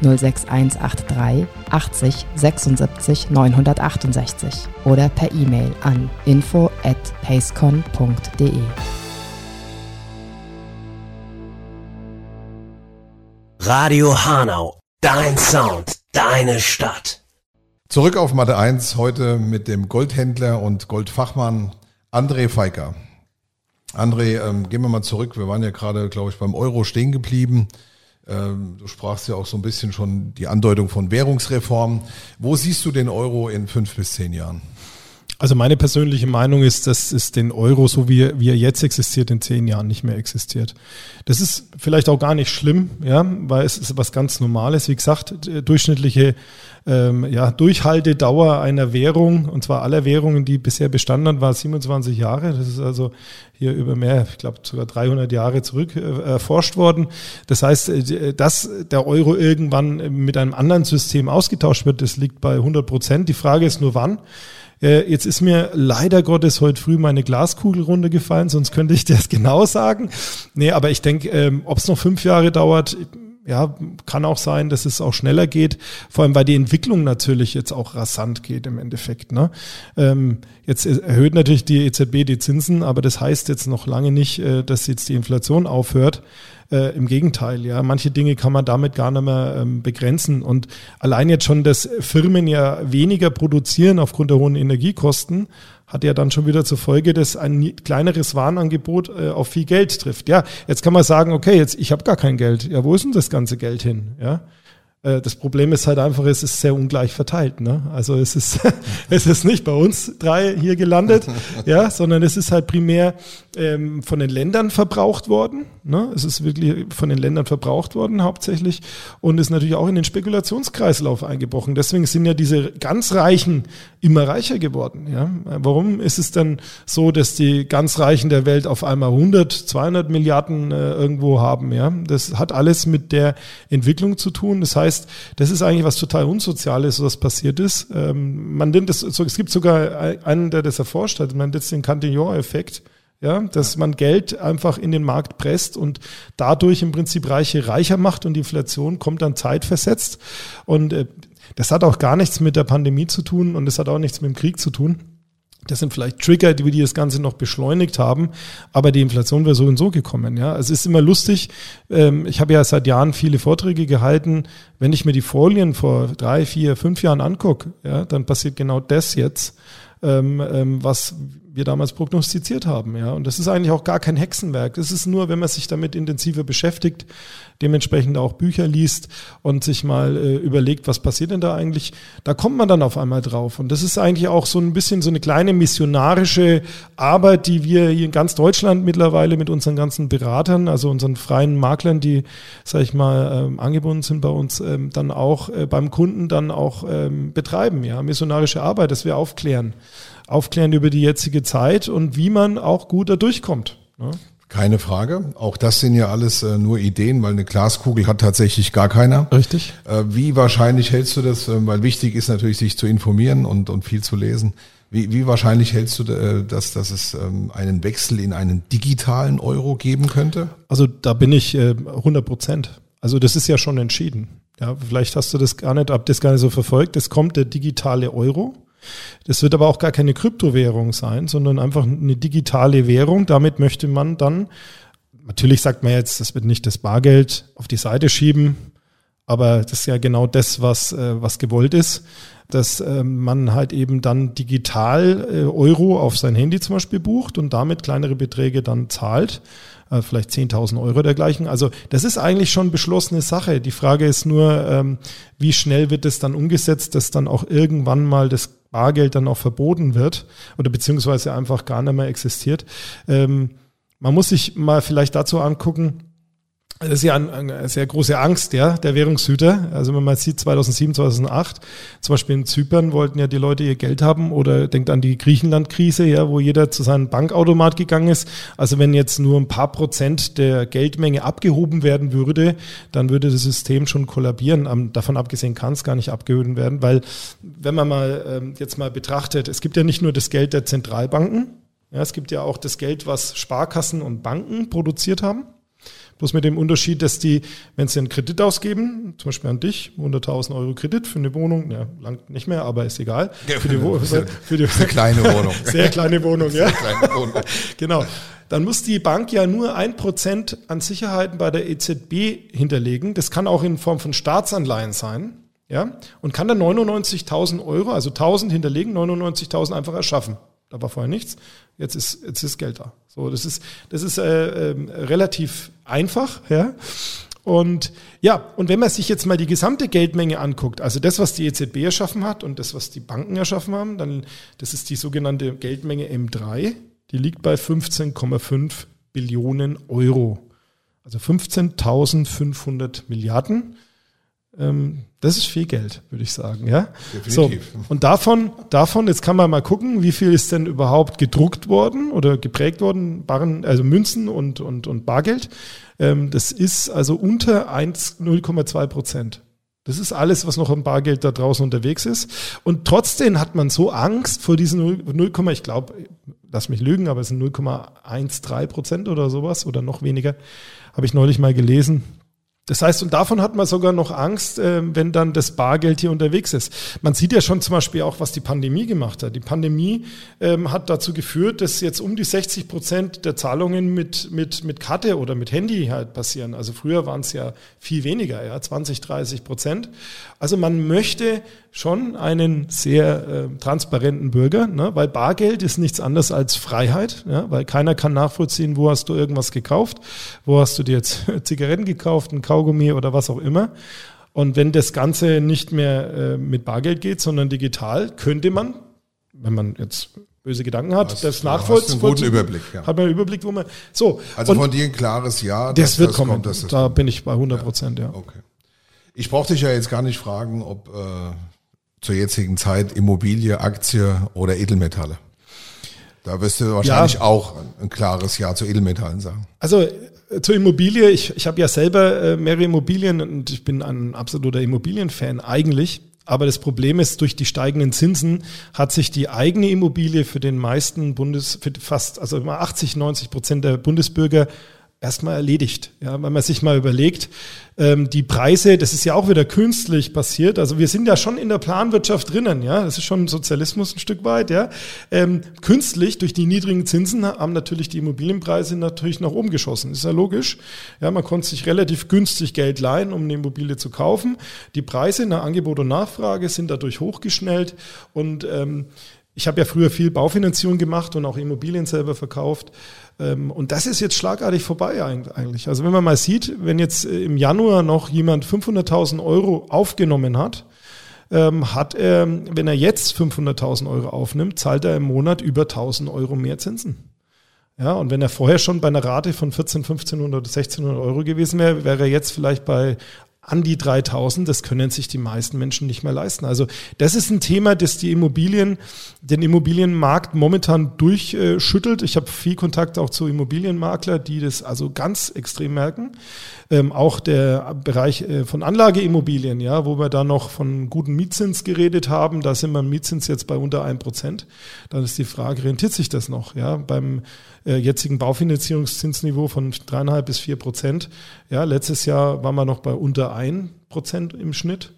06183 80 76 968 oder per E-Mail an info at pacecon.de. Radio Hanau, dein Sound, deine Stadt. Zurück auf Mathe 1, heute mit dem Goldhändler und Goldfachmann André Feiker. André, ähm, gehen wir mal zurück. Wir waren ja gerade, glaube ich, beim Euro stehen geblieben. Ähm, du sprachst ja auch so ein bisschen schon die Andeutung von Währungsreform. Wo siehst du den Euro in fünf bis zehn Jahren? Also meine persönliche Meinung ist, dass es den Euro, so wie er, wie er jetzt existiert, in zehn Jahren nicht mehr existiert. Das ist vielleicht auch gar nicht schlimm, ja, weil es ist was ganz Normales. Wie gesagt, durchschnittliche ähm, ja, Durchhaltedauer einer Währung, und zwar aller Währungen, die bisher bestanden haben, war 27 Jahre. Das ist also hier über mehr, ich glaube sogar 300 Jahre zurück äh, erforscht worden. Das heißt, äh, dass der Euro irgendwann mit einem anderen System ausgetauscht wird, das liegt bei 100 Prozent. Die Frage ist nur wann. Äh, jetzt ist mir leider Gottes heute früh meine Glaskugel runtergefallen, sonst könnte ich das genau sagen. Nee, aber ich denke, ähm, ob es noch fünf Jahre dauert, ja, kann auch sein, dass es auch schneller geht, vor allem weil die Entwicklung natürlich jetzt auch rasant geht im Endeffekt. Ne? Ähm, jetzt erhöht natürlich die EZB die Zinsen, aber das heißt jetzt noch lange nicht, äh, dass jetzt die Inflation aufhört. Äh, Im Gegenteil, ja, manche Dinge kann man damit gar nicht mehr ähm, begrenzen. Und allein jetzt schon, dass Firmen ja weniger produzieren aufgrund der hohen Energiekosten, hat ja dann schon wieder zur Folge, dass ein kleineres Warenangebot äh, auf viel Geld trifft. Ja, jetzt kann man sagen, okay, jetzt ich habe gar kein Geld. Ja, wo ist denn das ganze Geld hin? Ja, das Problem ist halt einfach, es ist sehr ungleich verteilt. Ne? Also es ist, es ist nicht bei uns drei hier gelandet, ja, sondern es ist halt primär ähm, von den Ländern verbraucht worden. Ne? Es ist wirklich von den Ländern verbraucht worden hauptsächlich und ist natürlich auch in den Spekulationskreislauf eingebrochen. Deswegen sind ja diese ganz Reichen immer reicher geworden. Ja? Warum ist es dann so, dass die ganz Reichen der Welt auf einmal 100, 200 Milliarden äh, irgendwo haben? Ja? Das hat alles mit der Entwicklung zu tun. Das heißt, das ist eigentlich was total Unsoziales, was passiert ist. Ähm, man nennt das, es gibt sogar einen, der das erforscht hat, man nennt das den Cantillon-Effekt ja, dass man Geld einfach in den Markt presst und dadurch im Prinzip Reiche reicher macht und die Inflation kommt dann zeitversetzt. Und äh, das hat auch gar nichts mit der Pandemie zu tun und das hat auch nichts mit dem Krieg zu tun. Das sind vielleicht Trigger, die, das Ganze noch beschleunigt haben, aber die Inflation wäre so und so gekommen. Ja, es ist immer lustig. Ähm, ich habe ja seit Jahren viele Vorträge gehalten. Wenn ich mir die Folien vor drei, vier, fünf Jahren angucke, ja, dann passiert genau das jetzt, ähm, ähm, was wir damals prognostiziert haben. Ja. Und das ist eigentlich auch gar kein Hexenwerk. Das ist nur, wenn man sich damit intensiver beschäftigt, dementsprechend auch Bücher liest und sich mal äh, überlegt, was passiert denn da eigentlich, da kommt man dann auf einmal drauf. Und das ist eigentlich auch so ein bisschen so eine kleine missionarische Arbeit, die wir hier in ganz Deutschland mittlerweile mit unseren ganzen Beratern, also unseren freien Maklern, die, sag ich mal, ähm, angebunden sind bei uns, ähm, dann auch äh, beim Kunden dann auch ähm, betreiben. Ja, missionarische Arbeit, dass wir aufklären aufklären über die jetzige Zeit und wie man auch gut da durchkommt. Ne? Keine Frage. Auch das sind ja alles äh, nur Ideen, weil eine Glaskugel hat tatsächlich gar keiner. Richtig. Äh, wie wahrscheinlich hältst du das, äh, weil wichtig ist natürlich, sich zu informieren und, und viel zu lesen. Wie, wie wahrscheinlich hältst du äh, das, dass es ähm, einen Wechsel in einen digitalen Euro geben könnte? Also da bin ich äh, 100 Prozent. Also das ist ja schon entschieden. Ja, vielleicht hast du das gar nicht, ab das gar nicht so verfolgt. Es kommt der digitale Euro. Das wird aber auch gar keine Kryptowährung sein, sondern einfach eine digitale Währung. Damit möchte man dann, natürlich sagt man jetzt, das wird nicht das Bargeld auf die Seite schieben, aber das ist ja genau das, was, äh, was gewollt ist, dass ähm, man halt eben dann digital äh, Euro auf sein Handy zum Beispiel bucht und damit kleinere Beträge dann zahlt äh, vielleicht 10.000 Euro dergleichen. Also das ist eigentlich schon beschlossene Sache. Die Frage ist nur, ähm, wie schnell wird es dann umgesetzt, dass dann auch irgendwann mal das Bargeld dann auch verboten wird oder beziehungsweise einfach gar nicht mehr existiert. Ähm, man muss sich mal vielleicht dazu angucken, das ist ja eine sehr große Angst ja, der Währungshüter. Also wenn man sieht, 2007, 2008, zum Beispiel in Zypern wollten ja die Leute ihr Geld haben oder denkt an die Griechenland-Krise, ja, wo jeder zu seinem Bankautomat gegangen ist. Also wenn jetzt nur ein paar Prozent der Geldmenge abgehoben werden würde, dann würde das System schon kollabieren. Davon abgesehen kann es gar nicht abgehoben werden, weil wenn man mal ähm, jetzt mal betrachtet, es gibt ja nicht nur das Geld der Zentralbanken, ja, es gibt ja auch das Geld, was Sparkassen und Banken produziert haben. Bloß mit dem Unterschied, dass die, wenn sie einen Kredit ausgeben, zum Beispiel an dich, 100.000 Euro Kredit für eine Wohnung, ja, lang nicht mehr, aber ist egal. Für, die, für, für die, eine kleine Wohnung. Sehr kleine Wohnung, ja. Sehr kleine Wohnung. genau. Dann muss die Bank ja nur ein Prozent an Sicherheiten bei der EZB hinterlegen. Das kann auch in Form von Staatsanleihen sein. Ja, und kann dann 99.000 Euro, also 1.000 hinterlegen, 99.000 einfach erschaffen. Da war vorher nichts. Jetzt ist, jetzt ist Geld da. So, das ist, das ist äh, äh, relativ einfach, ja. Und ja, und wenn man sich jetzt mal die gesamte Geldmenge anguckt, also das, was die EZB erschaffen hat und das, was die Banken erschaffen haben, dann, das ist die sogenannte Geldmenge M3, die liegt bei 15,5 Billionen Euro. Also 15.500 Milliarden. Ähm, das ist viel Geld, würde ich sagen, ja. Definitiv. So, und davon, davon, jetzt kann man mal gucken, wie viel ist denn überhaupt gedruckt worden oder geprägt worden, Barren, also Münzen und, und, und Bargeld. Ähm, das ist also unter 0,2 Prozent. Das ist alles, was noch im Bargeld da draußen unterwegs ist. Und trotzdem hat man so Angst vor diesen 0, 0 ich glaube, lass mich lügen, aber es sind 0,13 Prozent oder sowas oder noch weniger, habe ich neulich mal gelesen. Das heißt, und davon hat man sogar noch Angst, äh, wenn dann das Bargeld hier unterwegs ist. Man sieht ja schon zum Beispiel auch, was die Pandemie gemacht hat. Die Pandemie ähm, hat dazu geführt, dass jetzt um die 60 Prozent der Zahlungen mit, mit, mit Karte oder mit Handy halt passieren. Also früher waren es ja viel weniger, ja, 20, 30 Prozent. Also man möchte schon einen sehr äh, transparenten Bürger, ne? weil Bargeld ist nichts anderes als Freiheit, ja? weil keiner kann nachvollziehen, wo hast du irgendwas gekauft, wo hast du dir jetzt Zigaretten gekauft, ein Kaugummi oder was auch immer. Und wenn das Ganze nicht mehr äh, mit Bargeld geht, sondern digital, könnte man, wenn man jetzt böse Gedanken hat, Hast- das du hast nachvollziehen. einen guten Überblick, ja. Hat man einen Überblick, wo man. So. Also von dir ein klares Ja. das dass wird kommen. kommt, das da bin ich bei 100 Prozent, ja. Okay. Ich brauche dich ja jetzt gar nicht fragen, ob äh, zur jetzigen Zeit Immobilie, Aktie oder Edelmetalle. Da wirst du wahrscheinlich auch ein, ein klares Ja zu Edelmetallen sagen. Also äh, zur Immobilie, ich, ich habe ja selber äh, mehrere Immobilien und ich bin ein absoluter Immobilienfan eigentlich. Aber das Problem ist, durch die steigenden Zinsen hat sich die eigene Immobilie für den meisten Bundes, für fast, also immer 80, 90 Prozent der Bundesbürger erstmal erledigt. Ja, wenn man sich mal überlegt, ähm, die Preise, das ist ja auch wieder künstlich passiert. Also wir sind ja schon in der Planwirtschaft drinnen, ja. Das ist schon Sozialismus ein Stück weit, ja. Ähm, künstlich durch die niedrigen Zinsen haben natürlich die Immobilienpreise natürlich nach oben geschossen. Ist ja logisch. Ja, man konnte sich relativ günstig Geld leihen, um eine Immobilie zu kaufen. Die Preise nach Angebot und Nachfrage sind dadurch hochgeschnellt und ähm, ich habe ja früher viel Baufinanzierung gemacht und auch Immobilien selber verkauft. Ähm, und das ist jetzt schlagartig vorbei eigentlich. Also wenn man mal sieht, wenn jetzt äh, im Januar noch jemand 500.000 Euro aufgenommen hat, ähm, hat er, wenn er jetzt 500.000 Euro aufnimmt, zahlt er im Monat über 1.000 Euro mehr Zinsen. Ja, und wenn er vorher schon bei einer Rate von 14, 1500 oder 1600 Euro gewesen wäre, wäre er jetzt vielleicht bei an die 3000. Das können sich die meisten Menschen nicht mehr leisten. Also das ist ein Thema, das die Immobilien, den Immobilienmarkt momentan durchschüttelt. Ich habe viel Kontakt auch zu Immobilienmakler, die das also ganz extrem merken. Ähm, auch der Bereich äh, von Anlageimmobilien, ja, wo wir da noch von guten Mietzins geredet haben, da sind wir Mietzins jetzt bei unter ein Prozent. Dann ist die Frage, rentiert sich das noch? Ja, beim äh, jetzigen Baufinanzierungszinsniveau von dreieinhalb bis vier Prozent. Ja, letztes Jahr waren wir noch bei unter ein Prozent im Schnitt.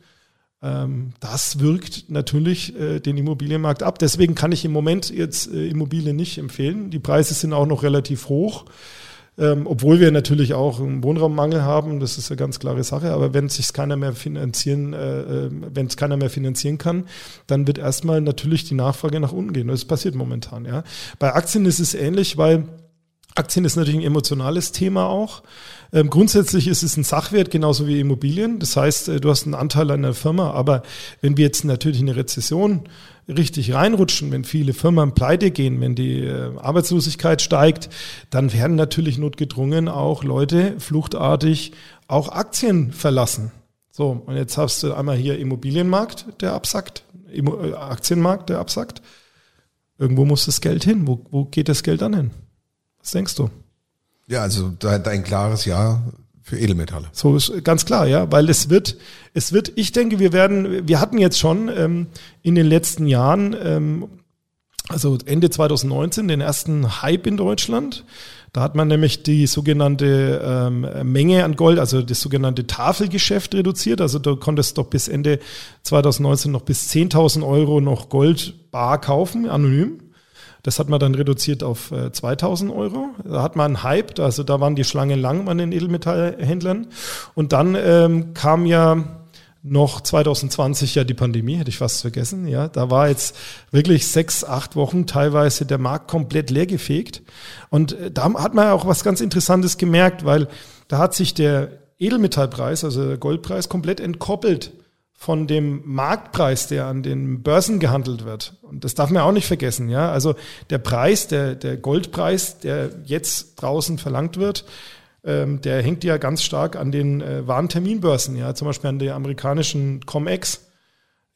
Ähm, das wirkt natürlich äh, den Immobilienmarkt ab. Deswegen kann ich im Moment jetzt äh, Immobilien nicht empfehlen. Die Preise sind auch noch relativ hoch. Ähm, obwohl wir natürlich auch einen Wohnraummangel haben, das ist eine ganz klare Sache. Aber wenn sich keiner mehr finanzieren, äh, äh, wenn es keiner mehr finanzieren kann, dann wird erstmal natürlich die Nachfrage nach unten gehen. Das passiert momentan. Ja. Bei Aktien ist es ähnlich, weil Aktien ist natürlich ein emotionales Thema auch. Ähm, grundsätzlich ist es ein Sachwert, genauso wie Immobilien. Das heißt, äh, du hast einen Anteil an der Firma, aber wenn wir jetzt natürlich eine Rezession richtig reinrutschen, wenn viele Firmen pleite gehen, wenn die äh, Arbeitslosigkeit steigt, dann werden natürlich notgedrungen auch Leute fluchtartig auch Aktien verlassen. So, und jetzt hast du einmal hier Immobilienmarkt, der absackt, äh, Aktienmarkt, der absackt. Irgendwo muss das Geld hin. Wo, wo geht das Geld dann hin? Was denkst du? Ja, also dein klares Ja für Edelmetalle. So ist ganz klar, ja, weil es wird, es wird, ich denke, wir werden, wir hatten jetzt schon ähm, in den letzten Jahren, ähm, also Ende 2019, den ersten Hype in Deutschland. Da hat man nämlich die sogenannte ähm, Menge an Gold, also das sogenannte Tafelgeschäft reduziert. Also du konntest doch bis Ende 2019 noch bis 10.000 Euro noch Gold bar kaufen, anonym. Das hat man dann reduziert auf 2000 äh, Euro. Da hat man einen Hype, also da waren die Schlangen lang an den Edelmetallhändlern. Und dann ähm, kam ja noch 2020 ja die Pandemie, hätte ich fast vergessen. Ja, da war jetzt wirklich sechs, acht Wochen teilweise der Markt komplett leergefegt. Und äh, da hat man auch was ganz Interessantes gemerkt, weil da hat sich der Edelmetallpreis, also der Goldpreis, komplett entkoppelt von dem Marktpreis, der an den Börsen gehandelt wird. Und das darf man auch nicht vergessen, ja. Also der Preis, der, der Goldpreis, der jetzt draußen verlangt wird, ähm, der hängt ja ganz stark an den äh, Warenterminbörsen, ja, zum Beispiel an der amerikanischen COMEX.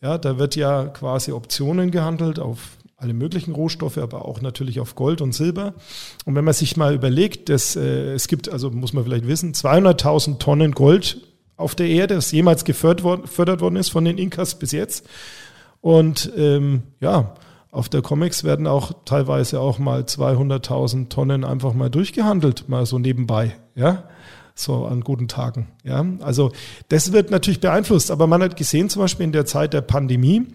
Ja, da wird ja quasi Optionen gehandelt auf alle möglichen Rohstoffe, aber auch natürlich auf Gold und Silber. Und wenn man sich mal überlegt, dass äh, es gibt, also muss man vielleicht wissen, 200.000 Tonnen Gold auf der Erde, das jemals gefördert worden, gefördert worden ist von den Inkas bis jetzt. Und ähm, ja, auf der Comics werden auch teilweise auch mal 200.000 Tonnen einfach mal durchgehandelt, mal so nebenbei, ja, so an guten Tagen, ja. Also das wird natürlich beeinflusst, aber man hat gesehen zum Beispiel in der Zeit der Pandemie,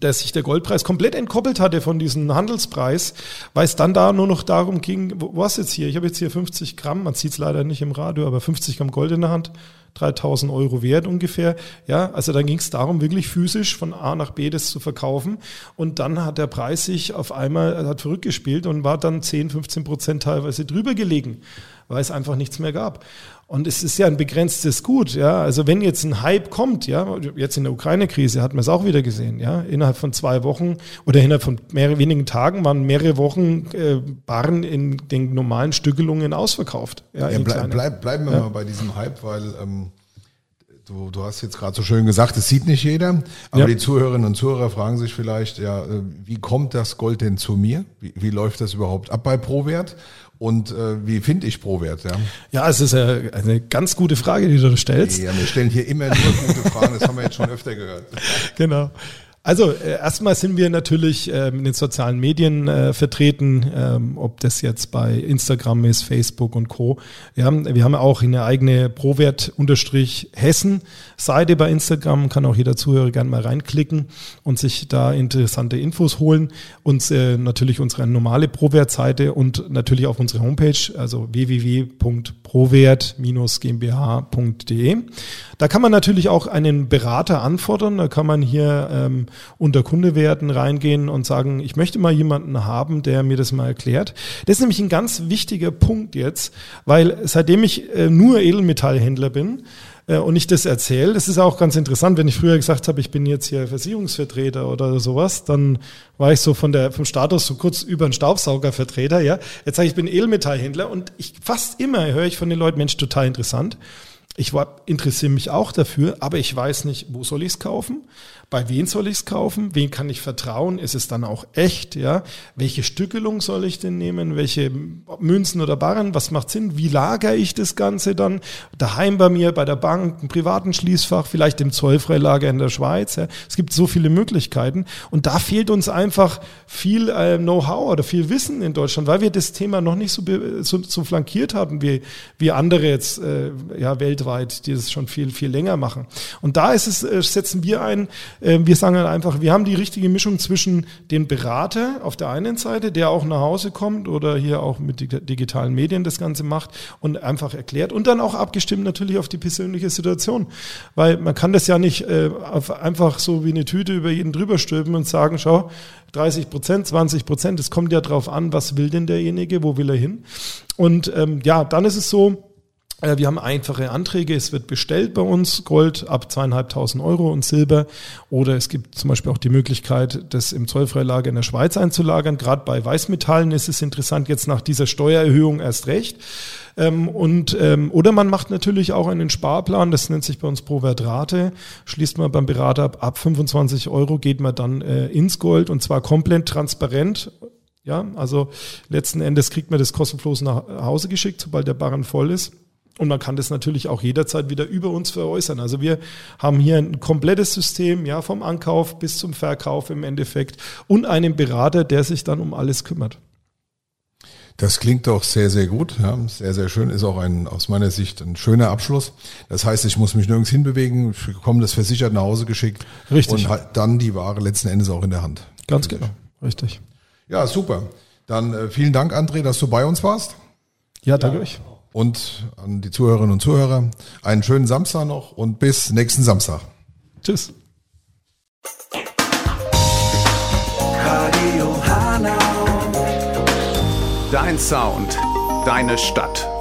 dass sich der Goldpreis komplett entkoppelt hatte von diesem Handelspreis, weil es dann da nur noch darum ging, was jetzt hier? Ich habe jetzt hier 50 Gramm, man sieht es leider nicht im Radio, aber 50 Gramm Gold in der Hand, 3000 Euro wert ungefähr. Ja, also dann ging es darum, wirklich physisch von A nach B das zu verkaufen. Und dann hat der Preis sich auf einmal, hat verrückt gespielt und war dann 10, 15 Prozent teilweise drüber gelegen, weil es einfach nichts mehr gab. Und es ist ja ein begrenztes Gut, ja. Also wenn jetzt ein Hype kommt, ja, jetzt in der Ukraine-Krise hat man es auch wieder gesehen, ja. Innerhalb von zwei Wochen oder innerhalb von mehrere, wenigen Tagen waren mehrere Wochen äh, Barren in den normalen Stückelungen ausverkauft. Ja, ja bleib, bleib, bleiben wir ja. mal bei diesem Hype, weil ähm, du, du hast jetzt gerade so schön gesagt, es sieht nicht jeder, aber ja. die Zuhörerinnen und Zuhörer fragen sich vielleicht, ja, äh, wie kommt das Gold denn zu mir? Wie, wie läuft das überhaupt ab bei ProWert? Und äh, wie finde ich ProWert? Ja? ja, es ist eine ganz gute Frage, die du stellst. Ja, wir stellen hier immer nur gute Fragen, das haben wir jetzt schon öfter gehört. Genau. Also äh, erstmal sind wir natürlich ähm, in den sozialen Medien äh, vertreten, ähm, ob das jetzt bei Instagram ist, Facebook und Co. Ja, wir haben auch eine eigene Prowert-Hessen-Seite bei Instagram, kann auch jeder Zuhörer gerne mal reinklicken und sich da interessante Infos holen. Und äh, natürlich unsere normale Prowert-Seite und natürlich auf unsere Homepage, also www.prowert-gmbh.de. Da kann man natürlich auch einen Berater anfordern, da kann man hier ähm, unter Kunde werden, reingehen und sagen, ich möchte mal jemanden haben, der mir das mal erklärt. Das ist nämlich ein ganz wichtiger Punkt jetzt, weil seitdem ich äh, nur Edelmetallhändler bin, äh, und ich das erzähle. Das ist auch ganz interessant, wenn ich früher gesagt habe, ich bin jetzt hier Versicherungsvertreter oder sowas, dann war ich so von der, vom Status so kurz über einen Staubsaugervertreter, ja. Jetzt sage ich, ich bin Edelmetallhändler und ich fast immer höre ich von den Leuten, Mensch, total interessant. Ich interessiere mich auch dafür, aber ich weiß nicht, wo soll ich es kaufen? Bei wem soll ich es kaufen, wen kann ich vertrauen, ist es dann auch echt, ja, welche Stückelung soll ich denn nehmen, welche Münzen oder Barren, was macht Sinn, wie lagere ich das Ganze dann, daheim bei mir, bei der Bank, im privaten Schließfach, vielleicht im Zollfreilager in der Schweiz, ja. es gibt so viele Möglichkeiten. Und da fehlt uns einfach viel äh, Know-how oder viel Wissen in Deutschland, weil wir das Thema noch nicht so, so, so flankiert haben wie, wie andere jetzt äh, ja, weltweit, die das schon viel, viel länger machen. Und da ist es, äh, setzen wir ein, wir sagen halt einfach, wir haben die richtige Mischung zwischen dem Berater auf der einen Seite, der auch nach Hause kommt oder hier auch mit digitalen Medien das Ganze macht und einfach erklärt und dann auch abgestimmt natürlich auf die persönliche Situation. Weil man kann das ja nicht äh, einfach so wie eine Tüte über jeden drüber stülpen und sagen, schau, 30 Prozent, 20 Prozent, es kommt ja drauf an, was will denn derjenige, wo will er hin? Und ähm, ja, dann ist es so, wir haben einfache Anträge. Es wird bestellt bei uns Gold ab zweieinhalbtausend Euro und Silber. Oder es gibt zum Beispiel auch die Möglichkeit, das im Zollfreilager in der Schweiz einzulagern. Gerade bei Weißmetallen ist es interessant, jetzt nach dieser Steuererhöhung erst recht. Ähm, und, ähm, oder man macht natürlich auch einen Sparplan, das nennt sich bei uns Provertrate. Schließt man beim Berater ab, ab 25 Euro geht man dann äh, ins Gold und zwar komplett transparent. Ja, also letzten Endes kriegt man das kostenlos nach Hause geschickt, sobald der Barren voll ist. Und man kann das natürlich auch jederzeit wieder über uns veräußern. Also wir haben hier ein komplettes System, ja, vom Ankauf bis zum Verkauf im Endeffekt und einen Berater, der sich dann um alles kümmert. Das klingt doch sehr, sehr gut. Ja, sehr, sehr schön. Ist auch ein, aus meiner Sicht ein schöner Abschluss. Das heißt, ich muss mich nirgends hinbewegen, ich bekomme das versichert nach Hause geschickt. Richtig. Und halt dann die Ware letzten Endes auch in der Hand. Ganz genau. Richtig. Ja, super. Dann äh, vielen Dank, André, dass du bei uns warst. Ja, danke ja. euch und an die Zuhörerinnen und Zuhörer einen schönen Samstag noch und bis nächsten Samstag. Tschüss. Dein Sound, deine Stadt.